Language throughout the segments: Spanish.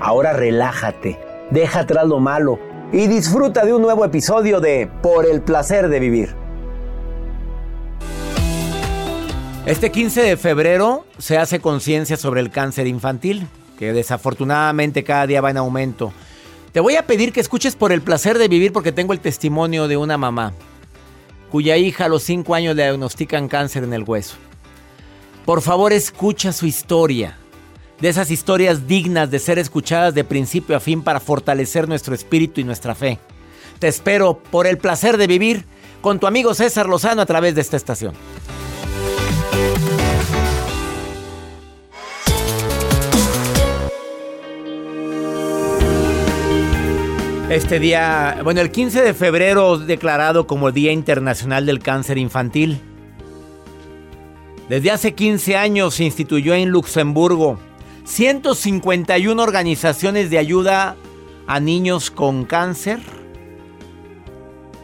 Ahora relájate, deja atrás lo malo y disfruta de un nuevo episodio de Por el placer de vivir. Este 15 de febrero se hace conciencia sobre el cáncer infantil, que desafortunadamente cada día va en aumento. Te voy a pedir que escuches por el placer de vivir porque tengo el testimonio de una mamá cuya hija a los 5 años le diagnostican cáncer en el hueso. Por favor, escucha su historia de esas historias dignas de ser escuchadas de principio a fin para fortalecer nuestro espíritu y nuestra fe. Te espero por el placer de vivir con tu amigo César Lozano a través de esta estación. Este día, bueno, el 15 de febrero declarado como el Día Internacional del Cáncer Infantil. Desde hace 15 años se instituyó en Luxemburgo 151 organizaciones de ayuda a niños con cáncer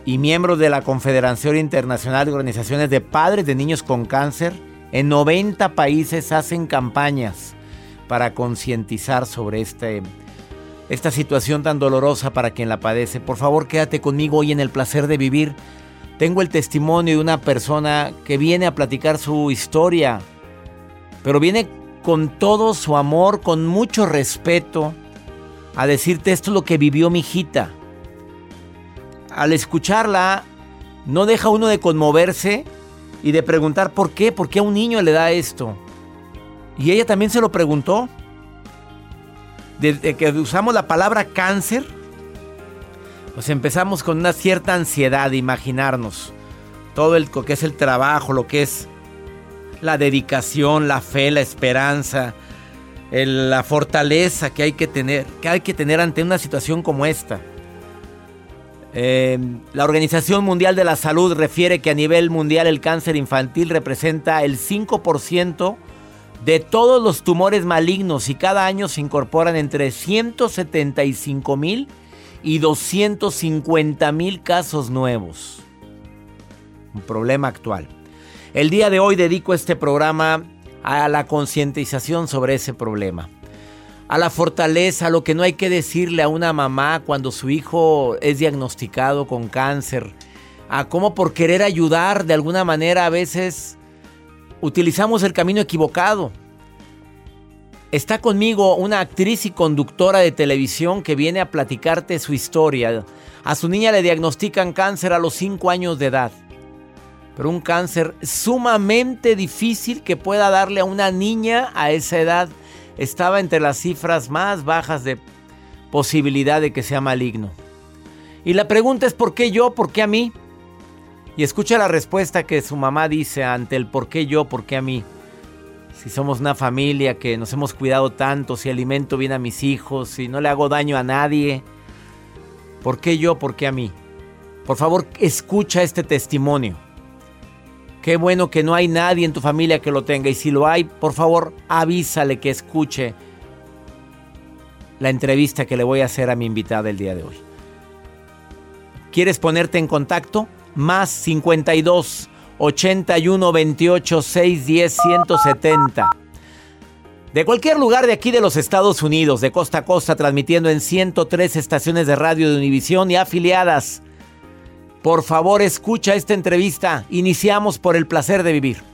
y miembros de la Confederación Internacional de Organizaciones de Padres de Niños con Cáncer en 90 países hacen campañas para concientizar sobre este, esta situación tan dolorosa para quien la padece. Por favor, quédate conmigo hoy en el placer de vivir. Tengo el testimonio de una persona que viene a platicar su historia, pero viene con todo su amor, con mucho respeto, a decirte esto es lo que vivió mi hijita. Al escucharla, no deja uno de conmoverse y de preguntar por qué, por qué a un niño le da esto. Y ella también se lo preguntó. Desde que usamos la palabra cáncer, pues empezamos con una cierta ansiedad de imaginarnos todo el, lo que es el trabajo, lo que es la dedicación, la fe, la esperanza, la fortaleza que hay que tener, que hay que tener ante una situación como esta. Eh, la Organización Mundial de la Salud refiere que a nivel mundial el cáncer infantil representa el 5% de todos los tumores malignos y cada año se incorporan entre 175 mil y 250 mil casos nuevos. Un problema actual. El día de hoy dedico este programa a la concientización sobre ese problema. A la fortaleza, a lo que no hay que decirle a una mamá cuando su hijo es diagnosticado con cáncer. A cómo por querer ayudar de alguna manera a veces utilizamos el camino equivocado. Está conmigo una actriz y conductora de televisión que viene a platicarte su historia. A su niña le diagnostican cáncer a los 5 años de edad pero un cáncer sumamente difícil que pueda darle a una niña a esa edad. Estaba entre las cifras más bajas de posibilidad de que sea maligno. Y la pregunta es ¿por qué yo? ¿Por qué a mí? Y escucha la respuesta que su mamá dice ante el ¿por qué yo? ¿Por qué a mí? Si somos una familia que nos hemos cuidado tanto, si alimento bien a mis hijos, si no le hago daño a nadie, ¿por qué yo? ¿Por qué a mí? Por favor, escucha este testimonio. Qué bueno que no hay nadie en tu familia que lo tenga. Y si lo hay, por favor, avísale que escuche la entrevista que le voy a hacer a mi invitada el día de hoy. ¿Quieres ponerte en contacto? Más 52 81 28 610 170. De cualquier lugar de aquí de los Estados Unidos, de costa a costa, transmitiendo en 103 estaciones de radio de Univisión y afiliadas. Por favor, escucha esta entrevista. Iniciamos por el placer de vivir.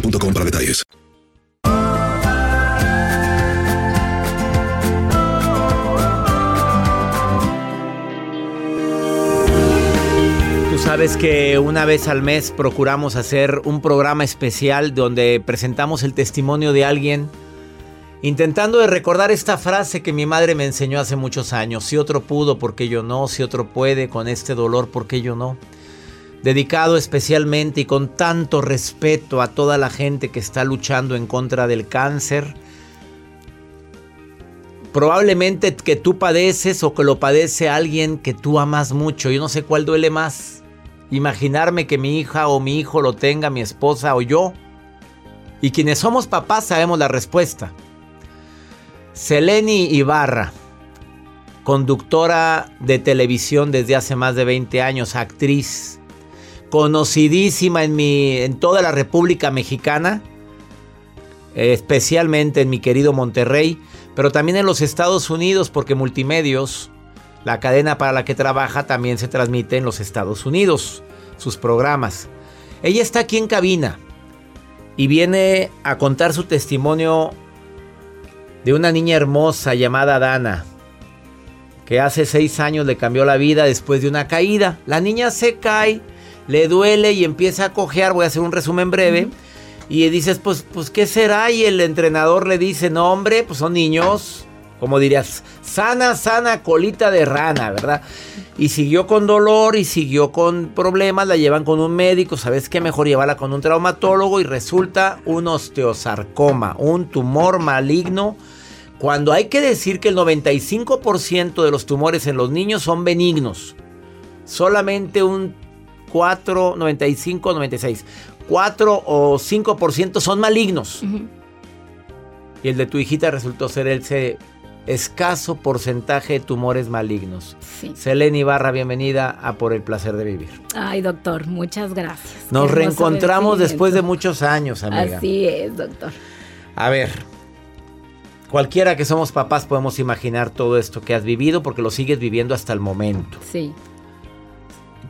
para detalles. Tú sabes que una vez al mes procuramos hacer un programa especial donde presentamos el testimonio de alguien intentando recordar esta frase que mi madre me enseñó hace muchos años. Si otro pudo, ¿por qué yo no? Si otro puede con este dolor, ¿por qué yo no? Dedicado especialmente y con tanto respeto a toda la gente que está luchando en contra del cáncer. Probablemente que tú padeces o que lo padece alguien que tú amas mucho. Yo no sé cuál duele más. Imaginarme que mi hija o mi hijo lo tenga, mi esposa o yo. Y quienes somos papás sabemos la respuesta. Seleni Ibarra, conductora de televisión desde hace más de 20 años, actriz, conocidísima en, mi, en toda la República Mexicana, especialmente en mi querido Monterrey, pero también en los Estados Unidos, porque Multimedios, la cadena para la que trabaja, también se transmite en los Estados Unidos, sus programas. Ella está aquí en cabina y viene a contar su testimonio de una niña hermosa llamada Dana, que hace seis años le cambió la vida después de una caída. La niña se cae, le duele y empieza a cojear. Voy a hacer un resumen breve. Y dices, pues, pues, ¿qué será? Y el entrenador le dice, no, hombre, pues son niños. Como dirías, sana, sana colita de rana, ¿verdad? Y siguió con dolor y siguió con problemas, la llevan con un médico, ¿sabes qué? Mejor llevarla con un traumatólogo y resulta un osteosarcoma, un tumor maligno. Cuando hay que decir que el 95% de los tumores en los niños son benignos. Solamente un 4, 95, 96. 4 o 5% son malignos. Y el de tu hijita resultó ser ese escaso porcentaje de tumores malignos. Sí. Selene Ibarra, bienvenida a Por el Placer de Vivir. Ay, doctor, muchas gracias. Nos Qué reencontramos después de muchos años, amiga. Así es, doctor. A ver, cualquiera que somos papás podemos imaginar todo esto que has vivido porque lo sigues viviendo hasta el momento. Sí,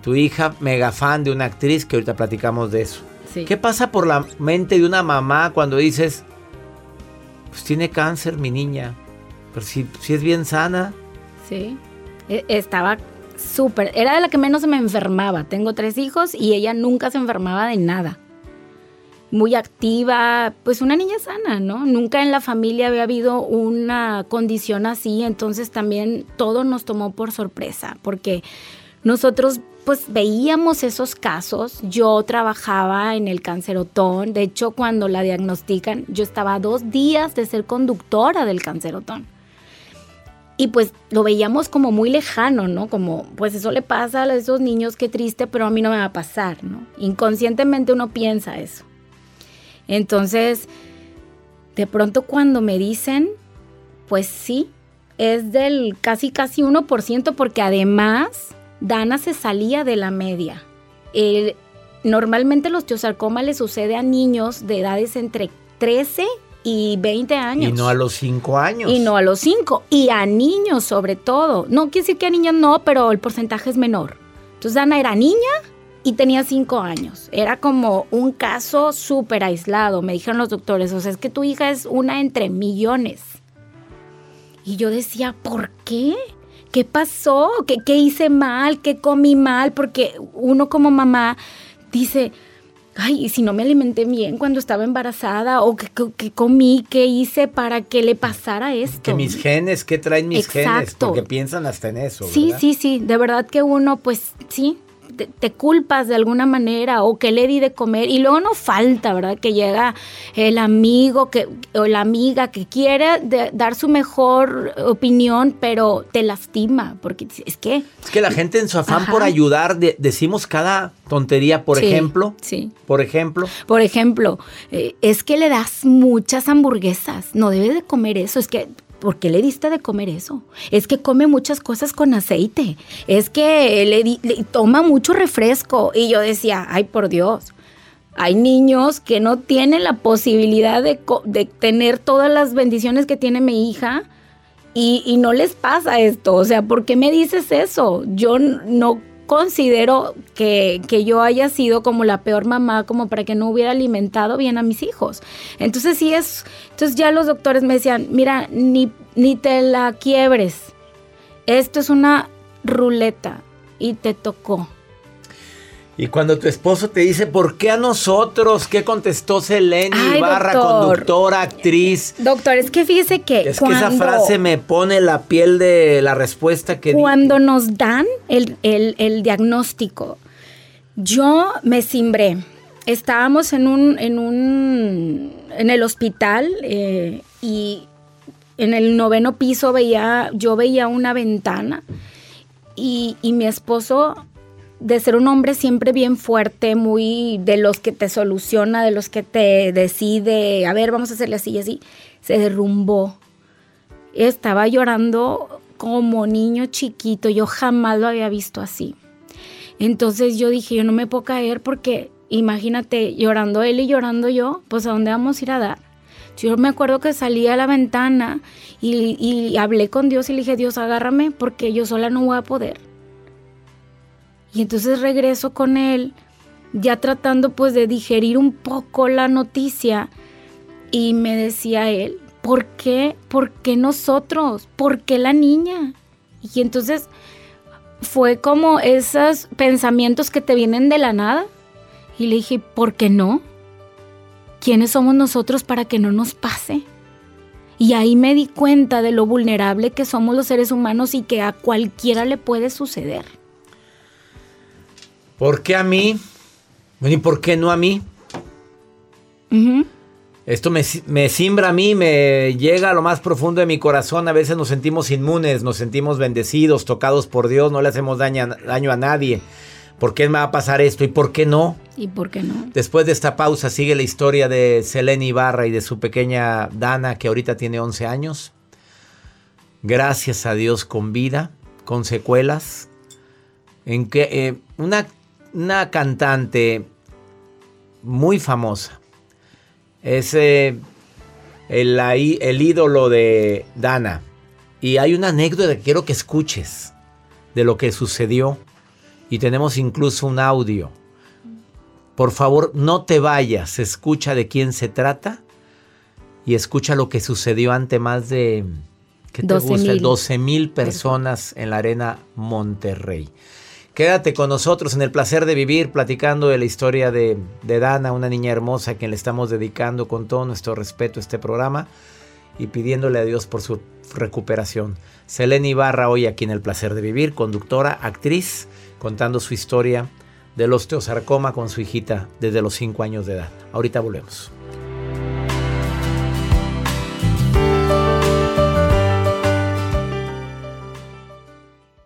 Tu hija, mega fan de una actriz, que ahorita platicamos de eso. sí. ¿Qué pasa por la mente de una mamá cuando dices, pues tiene cáncer mi niña, pero si, si es bien sana? Sí. E- Estaba súper. Era de la que menos se me enfermaba. Tengo tres hijos y ella nunca se enfermaba de nada. Muy activa, pues una niña sana, ¿no? Nunca en la familia había habido una condición así, entonces también todo nos tomó por sorpresa, porque nosotros pues veíamos esos casos. Yo trabajaba en el cancerotón. De hecho, cuando la diagnostican, yo estaba dos días de ser conductora del cancerotón. Y pues lo veíamos como muy lejano, ¿no? Como, pues eso le pasa a esos niños, qué triste, pero a mí no me va a pasar, ¿no? Inconscientemente uno piensa eso. Entonces, de pronto cuando me dicen, pues sí, es del casi casi 1%, porque además Dana se salía de la media. normalmente los osteosarcoma le sucede a niños de edades entre 13 y 20 años. Y no a los 5 años. Y no a los 5. Y a niños sobre todo. No quiere decir que a niños no, pero el porcentaje es menor. Entonces Dana era niña y tenía 5 años. Era como un caso súper aislado. Me dijeron los doctores, o sea, es que tu hija es una entre millones. Y yo decía, ¿por qué? ¿Qué pasó? ¿Qué, ¿Qué, hice mal? ¿Qué comí mal? Porque uno como mamá dice, ay, ¿y si no me alimenté bien cuando estaba embarazada? ¿O qué, qué comí? ¿Qué hice para que le pasara esto? Que mis genes, ¿qué traen mis genes? Porque piensan hasta en eso. Sí, sí, sí. De verdad que uno, pues sí, te, culpas de alguna manera o que le di de comer y luego no falta, ¿verdad? Que llega el amigo que, o la amiga que quiere dar su mejor opinión, pero te lastima, porque es que... Es que la gente en su afán por ayudar, decimos cada tontería, por ejemplo. Sí. Por ejemplo. Por ejemplo, eh, es que le das muchas hamburguesas, no debe de comer eso, es que ¿por qué le diste de comer eso? Es que come muchas cosas con aceite, es que le, toma mucho refresco. Y yo decía, ay por Dios, hay niños que no tienen la posibilidad de, tener todas las bendiciones que tiene mi hija. Y, no les pasa esto. O sea, ¿por qué me dices eso? Yo no considero que, yo haya sido como la peor mamá, como para que no hubiera alimentado bien a mis hijos. Entonces sí es, entonces ya los doctores me decían, mira, ni, ni te la quiebres. Esto es una ruleta y te tocó. Y cuando tu esposo te dice, ¿por qué a nosotros? ¿Qué contestó Selene Ibarra, conductora, actriz? Doctor, es que fíjese que. Es que esa frase me pone la piel de la respuesta que. Cuando nos dan el, diagnóstico, yo me cimbré. Estábamos en un. en un. en el hospital eh, y en el noveno piso veía. yo veía una ventana. Y, y mi esposo de ser un hombre siempre bien fuerte, muy de los que te soluciona, de los que te decide, a ver, vamos a hacerle así y así, se derrumbó. Estaba llorando como niño chiquito, yo jamás lo había visto así. Entonces yo dije, yo no me puedo caer porque imagínate, llorando él y llorando yo, pues a dónde vamos a ir a dar. Yo me acuerdo que salí a la ventana y, y hablé con Dios y le dije, Dios, agárrame porque yo sola no voy a poder. Y entonces regreso con él, ya tratando pues de digerir un poco la noticia. Y me decía él, ¿por qué? ¿Por qué nosotros? ¿Por qué la niña? Y entonces fue como esos pensamientos que te vienen de la nada. Y le dije, ¿por qué no? ¿Quiénes somos nosotros para que no nos pase? Y ahí me di cuenta de lo vulnerable que somos los seres humanos y que a cualquiera le puede suceder. ¿Por qué a mí? ¿Y por qué no a mí? Esto me, me, simbra a mí, me llega a lo más profundo de mi corazón. A veces nos sentimos inmunes, nos sentimos bendecidos, tocados por Dios, no le hacemos daño, daño a nadie. ¿Por qué me va a pasar esto y por qué no? ¿Y por qué no? Después de esta pausa sigue la historia de Selene Ibarra y de su pequeña Dana, que ahorita tiene 11 años. Gracias a Dios con vida, con secuelas. En que eh, una una cantante muy famosa. Es eh, el, el ídolo de Dana. Y hay una anécdota que quiero que escuches de lo que sucedió. Y tenemos incluso un audio. Por favor, no te vayas. Escucha de quién se trata. Y escucha lo que sucedió ante más de... ¿Qué te 12 mil personas en la arena Monterrey. Quédate con nosotros en el placer de vivir, platicando de la historia de, Dana, una niña hermosa a quien le estamos dedicando con todo nuestro respeto este programa y pidiéndole a Dios por su recuperación. Selene Ibarra hoy aquí en el placer de vivir, conductora, actriz, contando su historia del osteosarcoma con su hijita desde los 5 años de edad. Ahorita volvemos.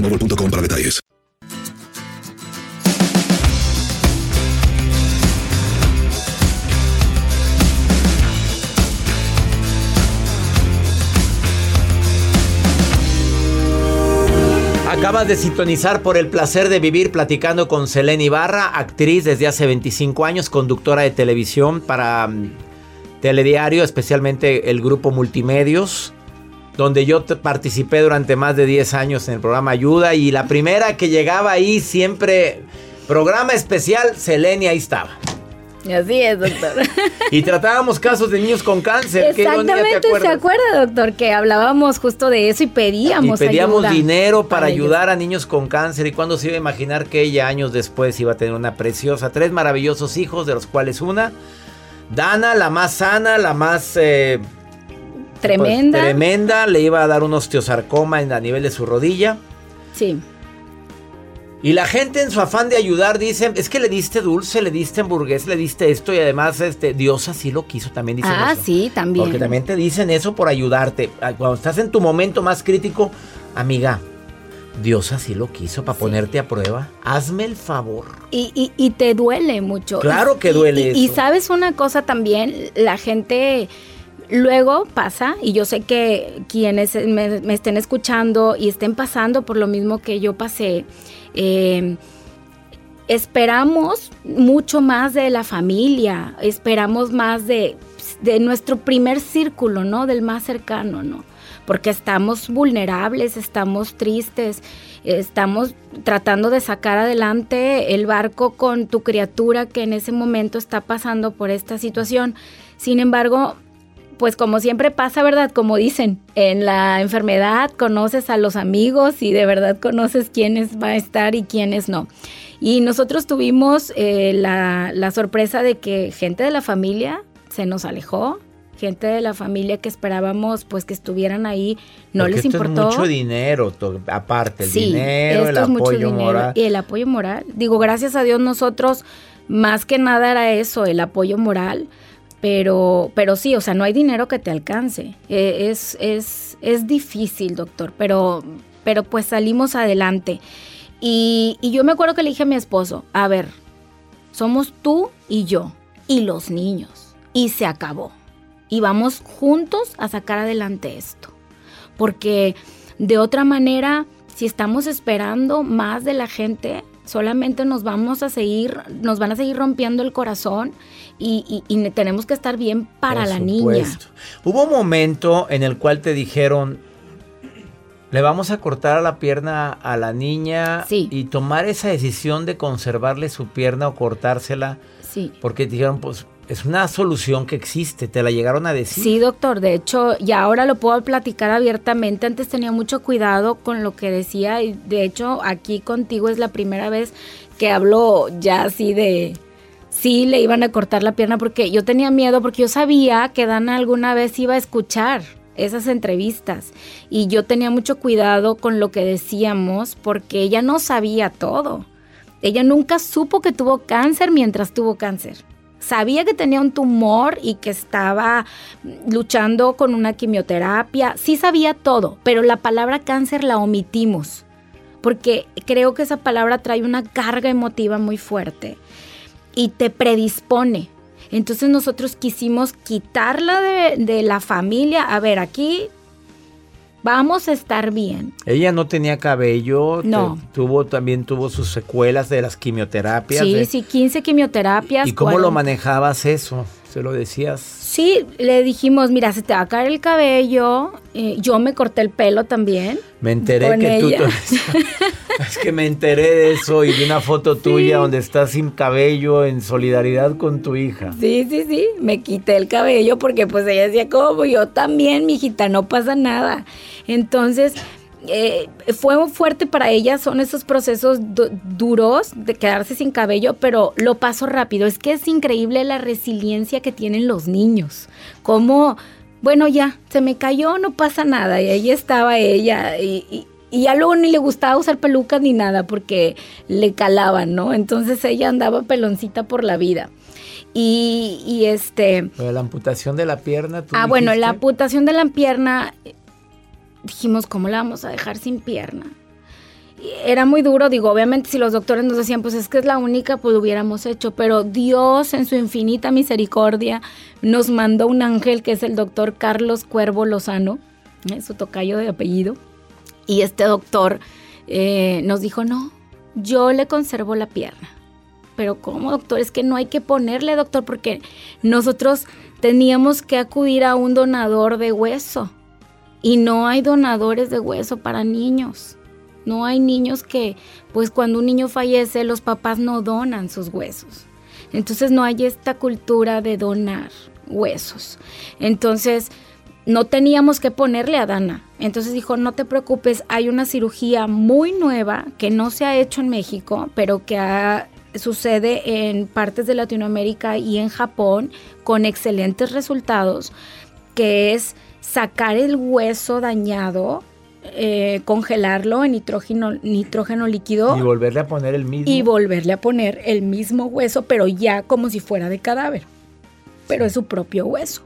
boostmobile.com para detalles. Acabas de sintonizar por el placer de vivir platicando con Selene Ibarra, actriz desde hace 25 años, conductora de televisión para mm, Telediario, especialmente el grupo Multimedios, donde yo participé durante más de 10 años en el programa Ayuda y la primera que llegaba ahí siempre, programa especial, Selene ahí estaba. Así es, doctor. Y tratábamos casos de niños con cáncer. ¿Qué ironía, te Exactamente, ¿se acuerda, doctor? Que hablábamos justo de eso y Y pedíamos pedíamos ayuda dinero para, ayudar a niños con cáncer. ¿Y cuándo se iba a imaginar que ella años después iba a tener una preciosa, tres maravillosos hijos, de los cuales una, Dana, la más sana, la más eh, Tremenda. pues, tremenda, le iba a dar un osteosarcoma en, a nivel de su rodilla. Sí. Y la gente en su afán de ayudar dice, es que le diste dulce, le diste hamburguesa, le diste esto y además este Dios así lo quiso, también dicen Ah, eso. sí, también. Porque también te dicen eso por ayudarte. Ah, Cuando estás en tu momento más crítico, amiga, Dios así lo quiso para ponerte a prueba. Hazme el favor. Y, y- y te duele mucho. Claro que duele y, y eso. sabes una cosa también, la gente luego pasa, y yo sé que quienes me, estén escuchando y estén pasando por lo mismo que yo pasé, eh, esperamos mucho más de la familia, esperamos más de, de nuestro primer círculo, ¿no? Del más cercano, ¿no? Porque estamos vulnerables, estamos tristes, estamos tratando de sacar adelante el barco con tu criatura que en ese momento está pasando por esta situación. Sin embargo, pues como siempre pasa, ¿verdad? Como dicen, en la enfermedad conoces a los amigos y de verdad conoces quiénes va a estar y quiénes no. Y nosotros tuvimos eh, la, la sorpresa de que gente de la familia se nos alejó, gente de la familia que esperábamos pues que estuvieran ahí, no Porque les esto importó. Es mucho dinero, aparte, el Sí, dinero, el esto es mucho apoyo dinero. moral. Y el apoyo moral. Digo, gracias a Dios nosotros, más que nada era eso, el apoyo moral. Pero, pero sí, o sea, no hay dinero que te alcance. Eh, es, es, es difícil, doctor, pero, pero pues salimos adelante. Y, y yo me acuerdo que le dije a mi esposo, a ver, somos tú y yo y los niños. Y se acabó. Y vamos juntos a sacar adelante esto. Porque de otra manera, si estamos esperando más de la gente, solamente nos vamos a seguir, nos van a seguir rompiendo el corazón y, tenemos que estar bien para la niña. Hubo un momento en el cual te dijeron, le vamos a cortar la pierna a la niña y tomar esa decisión de conservarle su pierna o cortársela. Sí. Porque dijeron, pues es una solución que existe, te la llegaron a decir. Sí, doctor, de hecho, ya ahora lo puedo platicar abiertamente. Antes tenía mucho cuidado con lo que decía y de hecho aquí contigo es la primera vez que hablo ya así de sí le iban a cortar la pierna porque yo tenía miedo porque yo sabía que Dana alguna vez iba a escuchar esas entrevistas y yo tenía mucho cuidado con lo que decíamos porque ella no sabía todo. Ella nunca supo que tuvo cáncer mientras tuvo cáncer. Sabía que tenía un tumor y que estaba luchando con una quimioterapia. Sí sabía todo, pero la palabra cáncer la omitimos porque creo que esa palabra trae una carga emotiva muy fuerte y te predispone. Entonces nosotros quisimos quitarla de, la familia. A ver, aquí vamos a estar bien. Ella no tenía cabello, no. tuvo también tuvo sus secuelas de las quimioterapias. Sí, sí, 15 quimioterapias. ¿Y cómo lo manejabas eso? ¿Se lo decías? Sí, le dijimos, mira, se te va a caer el cabello. Eh, yo me corté el pelo también. Me enteré que tú... es que me enteré de eso y vi una foto tuya donde estás sin cabello en solidaridad con tu hija. Sí, sí, sí. Me quité el cabello porque pues ella decía, como yo también, mi hijita, no pasa nada. Entonces eh, fue fuerte para ella, son esos procesos duros de quedarse sin cabello, pero lo paso rápido. Es que es increíble la resiliencia que tienen los niños. Como, bueno, ya, se me cayó, no pasa nada. Y ahí estaba ella. Y, ya luego ni le gustaba usar pelucas ni nada porque le calaban, ¿no? Entonces ella andaba peloncita por la vida. Y, y este... la amputación de la pierna. ah, bueno, la amputación de la pierna dijimos, ¿cómo la vamos a dejar sin pierna? era muy duro, digo, obviamente si los doctores nos decían, pues es que es la única, pues lo hubiéramos hecho, pero Dios en su infinita misericordia nos mandó un ángel que es el doctor Carlos Cuervo Lozano, ¿eh? su tocayo de apellido, y este doctor eh, nos dijo, no, yo le conservo la pierna. Pero ¿cómo, doctor? Es que no hay que ponerle, doctor, porque nosotros teníamos que acudir a un donador de hueso y no hay donadores de hueso para niños. No hay niños que, pues cuando un niño fallece, los papás no donan sus huesos. Entonces no hay esta cultura de donar huesos. Entonces no teníamos que ponerle a Dana. Entonces dijo, no te preocupes, hay una cirugía muy nueva que no se ha hecho en México, pero que sucede en partes de Latinoamérica y en Japón con excelentes resultados, que es sacar el hueso dañado, eh, congelarlo en nitrógeno, nitrógeno líquido. Y volverle a poner el mismo. Y volverle a poner el mismo hueso, pero ya como si fuera de cadáver. Pero es su propio hueso.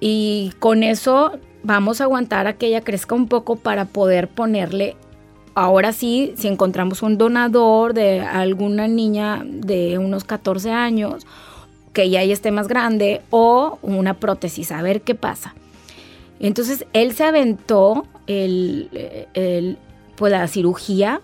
Y con eso vamos a aguantar a que ella crezca un poco para poder ponerle. Ahora sí, si encontramos un donador de alguna niña de unos 14 años, que ya esté más grande, o una prótesis, a ver qué pasa. Entonces él se aventó el, pues, la cirugía.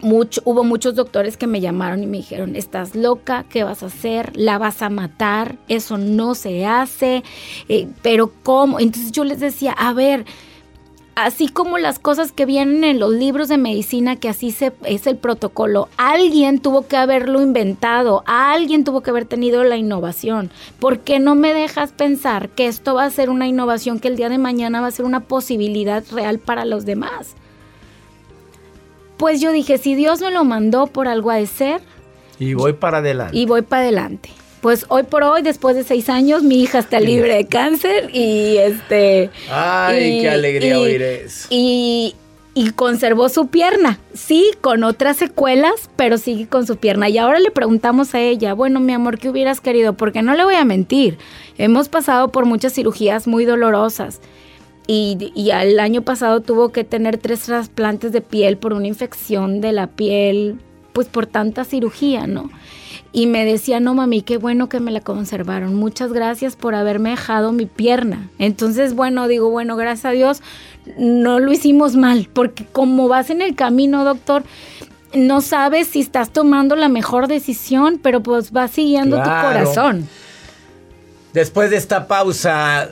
Hubo muchos doctores que me llamaron y me dijeron, estás loca, ¿qué vas a hacer? ¿La vas a matar? Eso no se hace. Eh, pero ¿cómo? Entonces yo les decía, a ver, así como las cosas que vienen en los libros de medicina, que así se, es el protocolo, alguien tuvo que haberlo inventado, alguien tuvo que haber tenido la innovación. ¿Por qué no me dejas pensar que esto va a ser una innovación que el día de mañana va a ser una posibilidad real para los demás? Pues yo dije, si Dios me lo mandó por algo a de ser. Y voy para adelante. Y voy para adelante pues hoy por hoy, después de seis años, mi hija está libre de cáncer y este... Ay, qué alegría oír eso. Y, y conservó su pierna, sí, con otras secuelas, pero sigue con su pierna. Y ahora le preguntamos a ella, bueno, mi amor, ¿qué hubieras querido? Porque no le voy a mentir, hemos pasado por muchas cirugías muy dolorosas. Y, y el año pasado tuvo que tener tres trasplantes de piel por una infección de la piel, pues por tanta cirugía, ¿no? Y me decía, no mami, qué bueno que me la conservaron. Muchas gracias por haberme dejado mi pierna. Entonces, bueno, digo, bueno, gracias a Dios, no lo hicimos mal, porque como vas en el camino, doctor, no sabes si estás tomando la mejor decisión, pero pues vas siguiendo tu corazón. Después de esta pausa,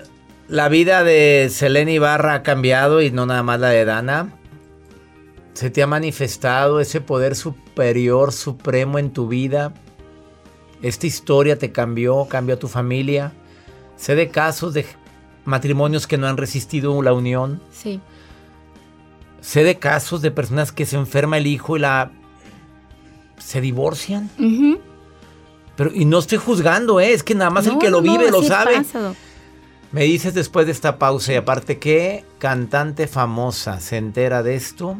la vida de Selena Ibarra ha cambiado y no nada más la de Dana. ¿Se te ha manifestado ese poder superior, supremo en tu vida? ¿Esta historia te cambió, cambió a tu familia? Sé de casos de matrimonios que no han resistido la unión. Sí. Sé de casos de personas que se enferma el hijo y la se divorcian. Pero y no estoy juzgando, ¿eh? es que nada más el que lo vive lo sabe. Me dices después de esta pausa y aparte qué cantante famosa se entera de esto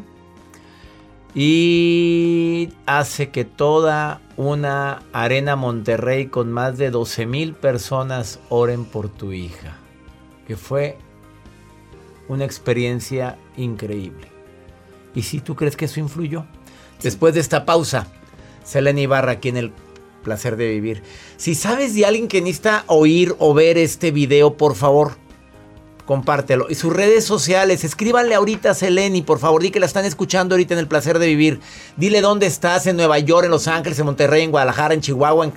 y hace que toda una arena Monterrey con más de 12 mil personas oren por tu hija, que fue una experiencia increíble. ¿Y si tú crees que eso influyó? Después de esta pausa, Selena Ibarra aquí en el placer de vivir. Si sabes de alguien que necesita oír o ver este video, por favor, compártelo. Y sus redes sociales, escríbanle ahorita a Seleni, por favor, di que la están escuchando ahorita en el placer de vivir. Dile dónde estás, en Nueva York, en Los Ángeles, en Monterrey, en Guadalajara, en Chihuahua. En...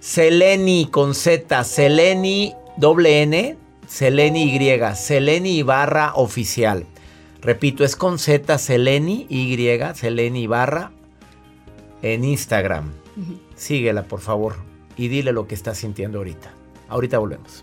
Seleni con Z, Seleni doble N, Seleni Y, Seleni Ibarra oficial. Repito, es con Z, Seleni Y, Seleni Ibarra en Instagram. Síguela, por favor, y dile lo que estás sintiendo ahorita. Ahorita volvemos.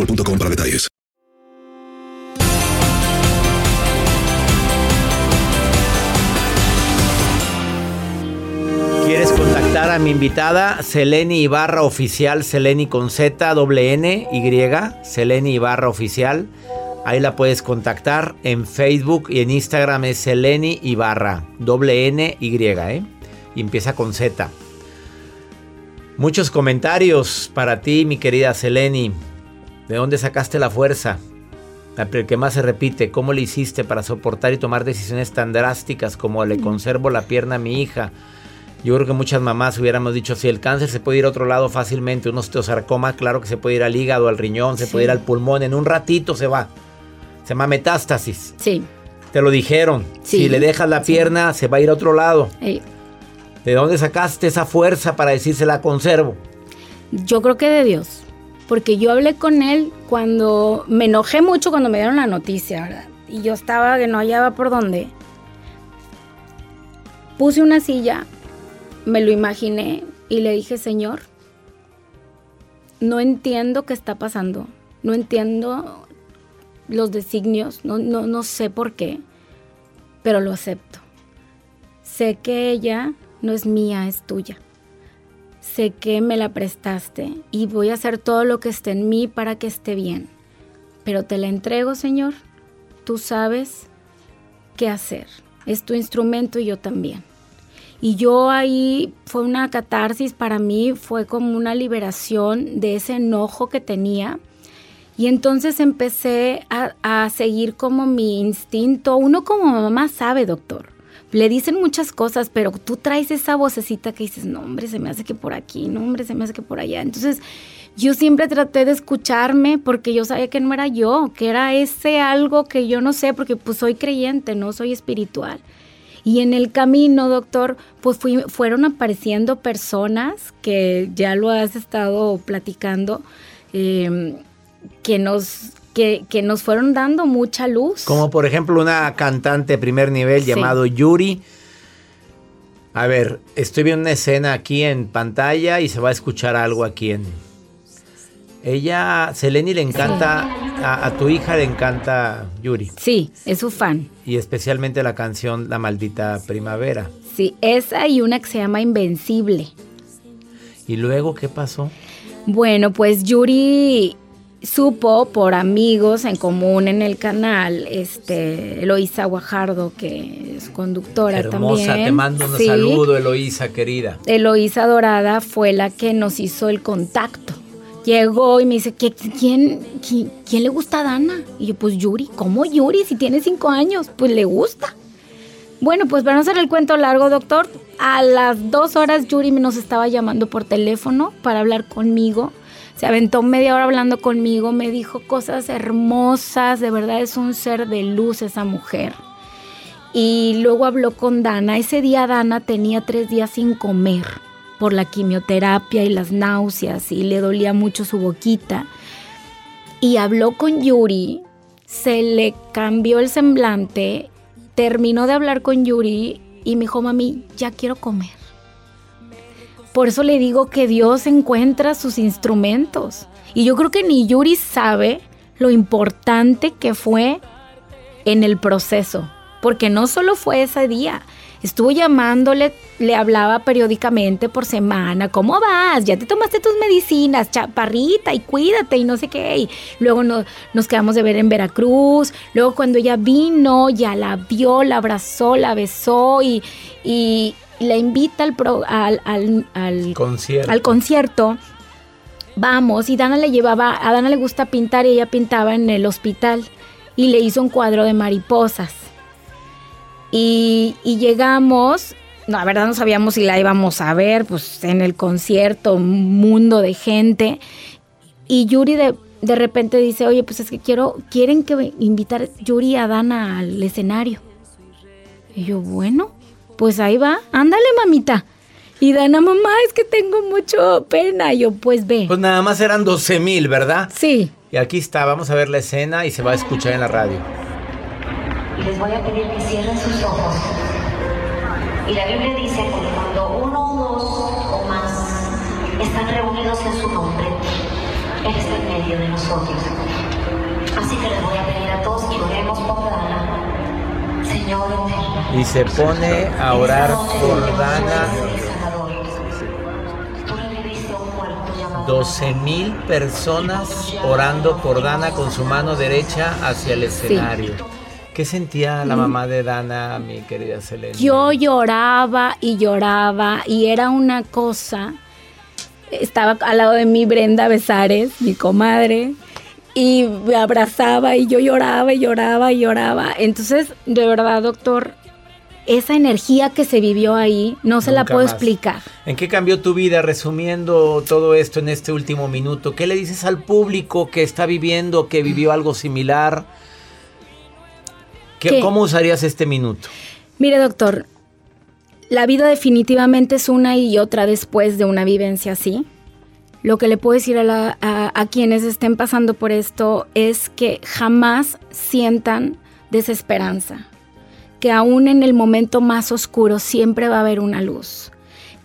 boostmobile.com para detalles. ¿Quieres contactar a mi invitada? Seleni Ibarra Oficial, Seleni con Z, doble N, Y, Seleni Ibarra Oficial. Ahí la puedes contactar en Facebook y en Instagram es Seleni Ibarra, doble N, Y, ¿eh? Y empieza con Z. Muchos comentarios para ti, mi querida Seleni. ¿De dónde sacaste la fuerza? El que más se repite, ¿cómo le hiciste para soportar y tomar decisiones tan drásticas como le conservo la pierna a mi hija? Yo creo que muchas mamás hubiéramos dicho, si el cáncer se puede ir a otro lado fácilmente, un osteosarcoma, claro que se puede ir al hígado, al riñón, se puede ir al pulmón, en un ratito se va. Se llama metástasis. Sí. Te lo dijeron. Si le dejas la pierna, se va a ir a otro lado. ¿De dónde sacaste esa fuerza para decirse la conservo? Yo creo que de Dios porque yo hablé con él cuando me enojé mucho cuando me dieron la noticia, ¿verdad? y yo estaba que no hallaba por dónde. Puse una silla, me lo imaginé y le dije, Señor, no entiendo qué está pasando, no entiendo los designios, no, no, no sé por qué, pero lo acepto. Sé que ella no es mía, es tuya. Sé que me la prestaste y voy a hacer todo lo que esté en mí para que esté bien. Pero te la entrego, Señor. Tú sabes qué hacer. Es tu instrumento y yo también. Y yo ahí fue una catarsis para mí, fue como una liberación de ese enojo que tenía. Y entonces empecé a, a seguir como mi instinto. Uno como mamá sabe, doctor le dicen muchas cosas, pero tú traes esa vocecita que dices, no, hombre, se me hace que por aquí, no, hombre, se me hace que por allá. Entonces, yo siempre traté de escucharme porque yo sabía que no era yo, que era ese algo que yo no sé, porque pues soy creyente, no soy espiritual. Y en el camino, doctor, pues fueron apareciendo personas que ya lo has estado platicando, em, que nos que, nos fueron dando mucha luz. Como por ejemplo una cantante de primer nivel llamado Yuri. A ver, estoy viendo una escena aquí en pantalla y se va a escuchar algo aquí en... Ella, Seleni le encanta, a, a, tu hija le encanta Yuri. Sí, es su fan. Y especialmente la canción La maldita primavera. Sí, esa y una que se llama Invencible. ¿Y luego qué pasó? Bueno, pues Yuri supo por amigos en común en el canal, este, Eloísa Guajardo, que es conductora Hermosa, también. te mando un saludo, Eloísa, querida. Eloísa Dorada fue la que nos hizo el contacto. Llegó y me dice, ¿quién, quién, quién le gusta a Dana? Y yo, pues Yuri, ¿cómo Yuri? Si tiene cinco años, pues le gusta. Bueno, pues para no hacer el cuento largo, doctor, a las dos horas Yuri nos estaba llamando por teléfono para hablar conmigo se aventó media hora hablando conmigo, me dijo cosas hermosas, de verdad es un ser de luz esa mujer. Y luego habló con Dana. Ese día Dana tenía tres días sin comer por la quimioterapia y las náuseas y le dolía mucho su boquita. Y habló con Yuri, se le cambió el semblante, terminó de hablar con Yuri y me dijo, mami, ya quiero comer. Por eso le digo que Dios encuentra sus instrumentos. Y yo creo que ni Yuri sabe lo importante que fue en el proceso. Porque no solo fue ese día. Estuvo llamándole, le hablaba periódicamente por semana. ¿Cómo vas? Ya te tomaste tus medicinas, chaparrita, y cuídate, y no sé qué. Y luego nos quedamos de ver en Veracruz. Luego cuando ella vino, ya la vio, la abrazó, la besó y, y, la invita al, al, concierto. al concierto. Vamos, y Dana le llevaba, a Dana le gusta pintar y ella pintaba en el hospital y le hizo un cuadro de mariposas. Y, llegamos, no, la verdad no sabíamos si la íbamos a ver, pues en el concierto, un mundo de gente. Y Yuri de, de repente dice, oye, pues es que quiero, quieren que invitar Yuri a Dana al escenario. Y yo, bueno, pues ahí va, ándale mamita. Y Dana, mamá, es que tengo mucho pena. yo, pues ve. Pues nada más eran 12 mil, ¿verdad? Sí. Y aquí está, vamos a ver la escena y se va a escuchar en la radio. Y les voy a pedir que cierren sus ojos. Y la Biblia dice que cuando uno, dos o más están reunidos en su nombre, Él está en medio de nosotros. Así que les voy a pedir a todos que oremos por Dana y se pone a orar por Dana. 12 mil personas orando por Dana con su mano derecha hacia el escenario. ¿Qué sentía la mamá de Dana, mi querida Selena? Yo lloraba y lloraba y era una cosa. Estaba al lado de mí Brenda Besares, mi comadre, y me abrazaba y yo lloraba y lloraba y lloraba. Entonces, de verdad, doctor, esa energía que se vivió ahí no se la puedo explicar. ¿En qué cambió tu vida resumiendo todo esto en este último minuto? ¿Qué le dices al público que está viviendo, que vivió algo similar? ¿Qué, ¿Cómo usarías este minuto? Mire, doctor, la vida definitivamente es una y otra después de una vivencia así. Lo que le puedo decir a, quienes estén pasando por esto es que jamás sientan desesperanza, que aún en el momento más oscuro siempre va a haber una luz,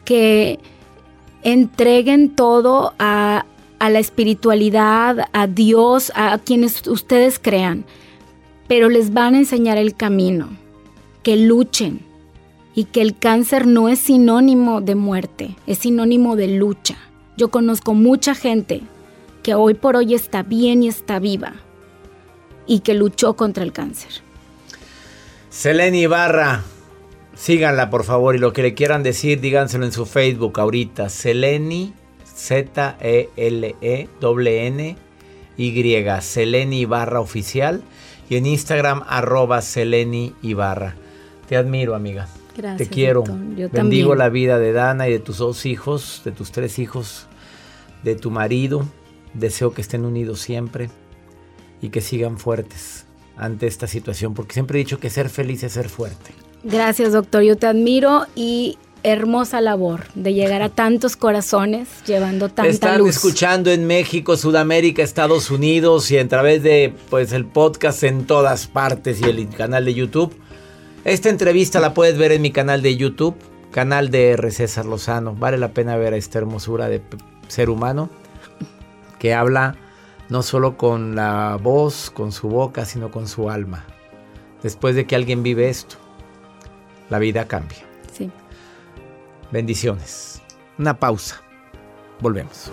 que entreguen todo a, la espiritualidad, a Dios, a quienes ustedes crean, pero les van a enseñar el camino, que luchen y que el cáncer no es sinónimo de muerte, es sinónimo de lucha. Yo conozco mucha gente que hoy por hoy está bien y está viva y que luchó contra el cáncer. Selene Ibarra, síganla por favor y lo que le quieran decir, díganselo en su Facebook ahorita. Seleni, Z-E-L-E-N-N, Y, Seleni Ibarra Oficial y en Instagram arroba Seleni Ibarra. Te admiro, amiga. Gracias. Te quiero. Yo Bendigo también. la vida de Dana y de tus dos hijos, de tus tres hijos, de tu marido. Deseo que estén unidos siempre y que sigan fuertes ante esta situación, porque siempre he dicho que ser feliz es ser fuerte. Gracias, doctor. Yo te admiro y hermosa labor de llegar a tantos corazones llevando tanta están luz. escuchando en México, Sudamérica, Estados Unidos y a través de pues el podcast en todas partes y el canal de YouTube. Esta entrevista la puedes ver en mi canal de YouTube, canal de R. César Lozano. Vale la pena ver a esta hermosura de ser humano que habla no solo con la voz, con su boca, sino con su alma. Después de que alguien vive esto, la vida cambia. Sí. Bendiciones. Una pausa. Volvemos.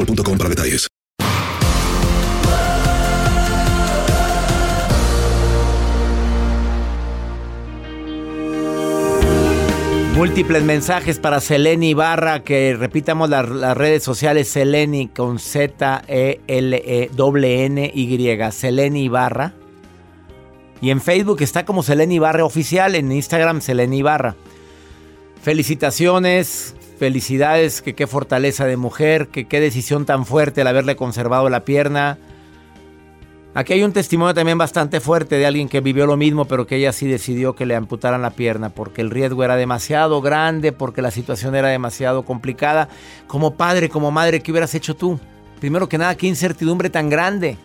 boostmobile.com para detalles. Múltiples mensajes para Seleni Ibarra, que repitamos las, las redes sociales Seleni con Z E Seleni Ibarra. Y en Facebook está como Seleni Ibarra oficial, en Instagram Seleni Ibarra. Felicitaciones, felicidades, que qué fortaleza de mujer, que qué decisión tan fuerte el haberle conservado la pierna. Aquí hay un testimonio también bastante fuerte de alguien que vivió lo mismo, pero que ella sí decidió que le amputaran la pierna porque el riesgo era demasiado grande, porque la situación era demasiado complicada. Como padre, como madre, ¿qué hubieras hecho tú? Primero que nada, qué incertidumbre tan grande.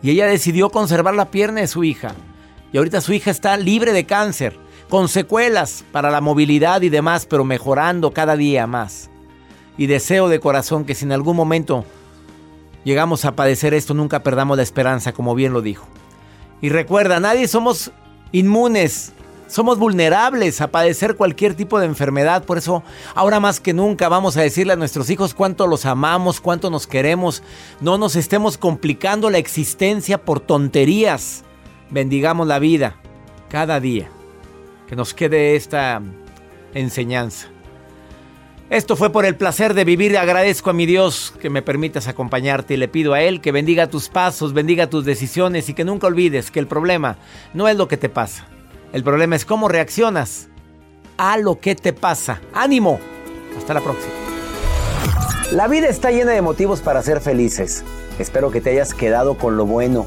Y ella decidió conservar la pierna de su hija. Y ahorita su hija está libre de cáncer, con secuelas para la movilidad y demás, pero mejorando cada día más. Y deseo de corazón que si en algún momento llegamos a padecer esto, nunca perdamos la esperanza, como bien lo dijo. Y recuerda, nadie somos inmunes Somos vulnerables a padecer cualquier tipo de enfermedad, por eso ahora más que nunca vamos a decirle a nuestros hijos cuánto los amamos, cuánto nos queremos. No nos estemos complicando la existencia por tonterías. Bendigamos la vida cada día. Que nos quede esta enseñanza. Esto fue por el placer de vivir. Agradezco a mi Dios que me permitas acompañarte y le pido a Él que bendiga tus pasos, bendiga tus decisiones y que nunca olvides que el problema no es lo que te pasa. El problema es cómo reaccionas a lo que te pasa. ¡Ánimo! Hasta la próxima. La vida está llena de motivos para ser felices. Espero que te hayas quedado con lo bueno